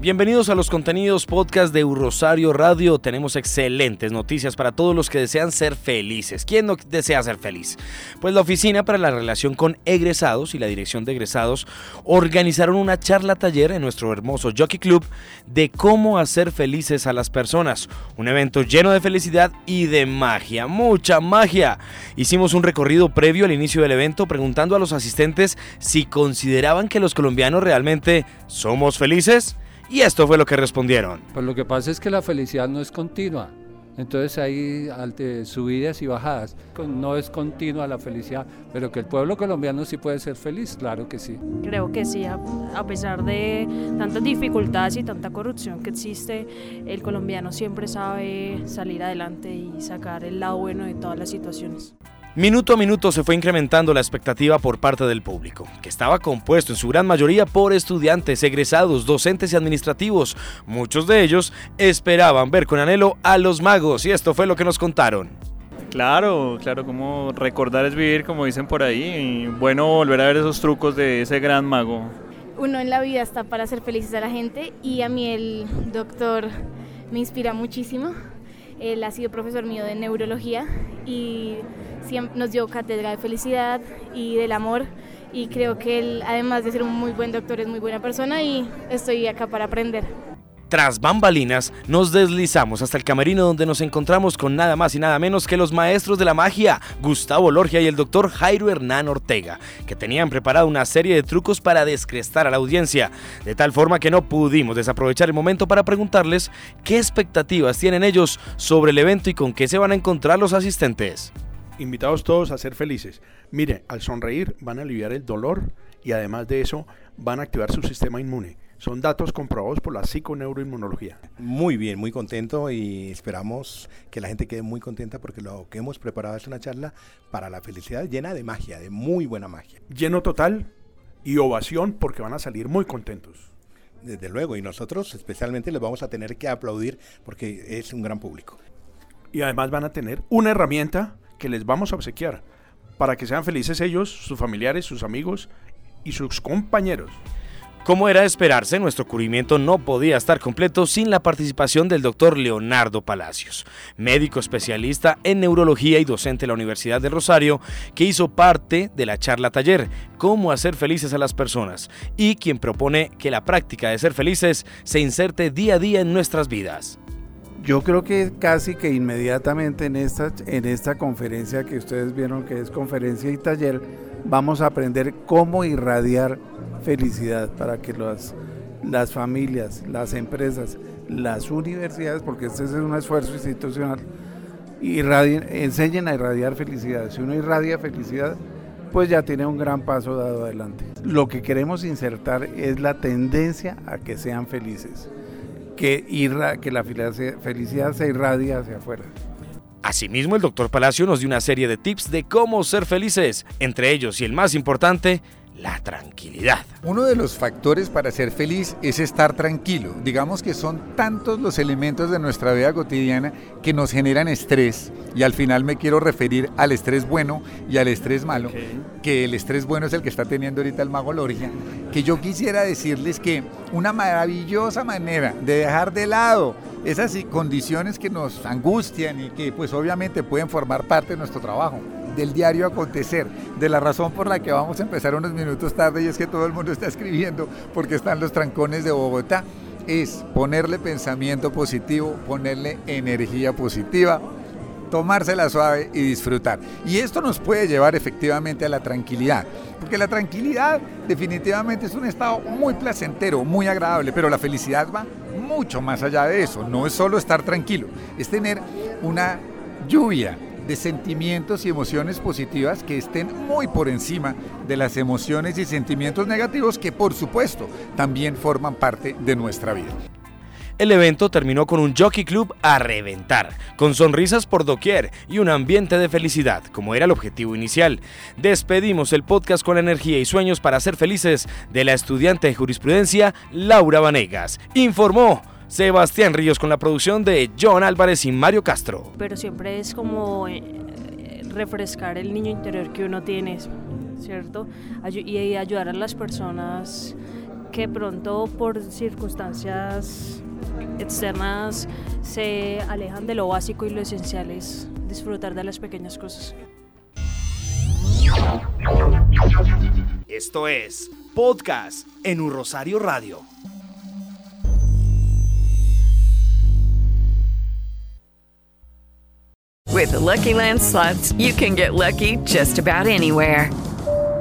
Bienvenidos a los contenidos podcast de Rosario Radio. Tenemos excelentes noticias para todos los que desean ser felices. ¿Quién no desea ser feliz? Pues la Oficina para la Relación con Egresados y la Dirección de Egresados organizaron una charla taller en nuestro hermoso Jockey Club de cómo hacer felices a las personas. Un evento lleno de felicidad y de magia, mucha magia. Hicimos un recorrido previo al inicio del evento preguntando a los asistentes si consideraban que los colombianos realmente somos felices. Y esto fue lo que respondieron. Pues lo que pasa es que la felicidad no es continua. Entonces hay subidas y bajadas. No es continua la felicidad, pero que el pueblo colombiano sí puede ser feliz, claro que sí. Creo que sí, a, a pesar de tantas dificultades y tanta corrupción que existe, el colombiano siempre sabe salir adelante y sacar el lado bueno de todas las situaciones. Minuto a minuto se fue incrementando la expectativa por parte del público, que estaba compuesto en su gran mayoría por estudiantes, egresados, docentes y administrativos. Muchos de ellos esperaban ver con anhelo a los magos y esto fue lo que nos contaron. Claro, claro, como recordar es vivir, como dicen por ahí, y bueno volver a ver esos trucos de ese gran mago. Uno en la vida está para hacer felices a la gente y a mí el doctor me inspira muchísimo. Él ha sido profesor mío de neurología y nos dio cátedra de felicidad y del amor y creo que él, además de ser un muy buen doctor, es muy buena persona y estoy acá para aprender. Tras bambalinas, nos deslizamos hasta el camerino donde nos encontramos con nada más y nada menos que los maestros de la magia, Gustavo Lorgia y el doctor Jairo Hernán Ortega, que tenían preparado una serie de trucos para descrestar a la audiencia, de tal forma que no pudimos desaprovechar el momento para preguntarles qué expectativas tienen ellos sobre el evento y con qué se van a encontrar los asistentes invitados todos a ser felices. Mire, al sonreír van a aliviar el dolor y además de eso van a activar su sistema inmune. Son datos comprobados por la psiconeuroinmunología. Muy bien, muy contento y esperamos que la gente quede muy contenta porque lo que hemos preparado es una charla para la felicidad llena de magia, de muy buena magia. Lleno total y ovación porque van a salir muy contentos. Desde luego, y nosotros especialmente les vamos a tener que aplaudir porque es un gran público. Y además van a tener una herramienta que les vamos a obsequiar para que sean felices ellos, sus familiares, sus amigos y sus compañeros. Como era de esperarse, nuestro cubrimiento no podía estar completo sin la participación del doctor Leonardo Palacios, médico especialista en neurología y docente de la Universidad de Rosario, que hizo parte de la charla taller Cómo hacer felices a las personas y quien propone que la práctica de ser felices se inserte día a día en nuestras vidas. Yo creo que casi que inmediatamente en esta, en esta conferencia que ustedes vieron que es conferencia y taller, vamos a aprender cómo irradiar felicidad para que las, las familias, las empresas, las universidades, porque este es un esfuerzo institucional, irradien, enseñen a irradiar felicidad. Si uno irradia felicidad, pues ya tiene un gran paso dado adelante. Lo que queremos insertar es la tendencia a que sean felices que, que la felicidad se irradia hacia afuera. Asimismo, el doctor Palacio nos dio una serie de tips de cómo ser felices, entre ellos y el más importante, la tranquilidad. Uno de los factores para ser feliz es estar tranquilo. Digamos que son tantos los elementos de nuestra vida cotidiana que nos generan estrés y al final me quiero referir al estrés bueno y al estrés malo, que el estrés bueno es el que está teniendo ahorita el mago Lorgia, que yo quisiera decirles que una maravillosa manera de dejar de lado esas condiciones que nos angustian y que pues obviamente pueden formar parte de nuestro trabajo del diario acontecer, de la razón por la que vamos a empezar unos minutos tarde y es que todo el mundo está escribiendo porque están los trancones de Bogotá. es ponerle pensamiento positivo, ponerle energía positiva, tomársela suave y disfrutar. Y esto nos puede llevar efectivamente a la tranquilidad, porque la tranquilidad definitivamente es un estado muy placentero, muy agradable, pero la felicidad va mucho más allá de eso. No es solo estar tranquilo, es tener una lluvia de sentimientos y emociones positivas que estén muy por encima de las emociones y sentimientos negativos que por supuesto también forman parte de nuestra vida. El evento terminó con un jockey club a reventar, con sonrisas por doquier y un ambiente de felicidad, como era el objetivo inicial. Despedimos el podcast con energía y sueños para ser felices de la estudiante de jurisprudencia Laura Vanegas. Informó Sebastián Ríos con la producción de John Álvarez y Mario Castro. Pero siempre es como eh, refrescar el niño interior que uno tiene, ¿cierto? Y ayudar a las personas que pronto por circunstancias externas se alejan de lo básico y lo esencial es disfrutar de las pequeñas cosas. Esto es Podcast en un Rosario Radio. With the Lucky Land slots, you can get lucky just about anywhere.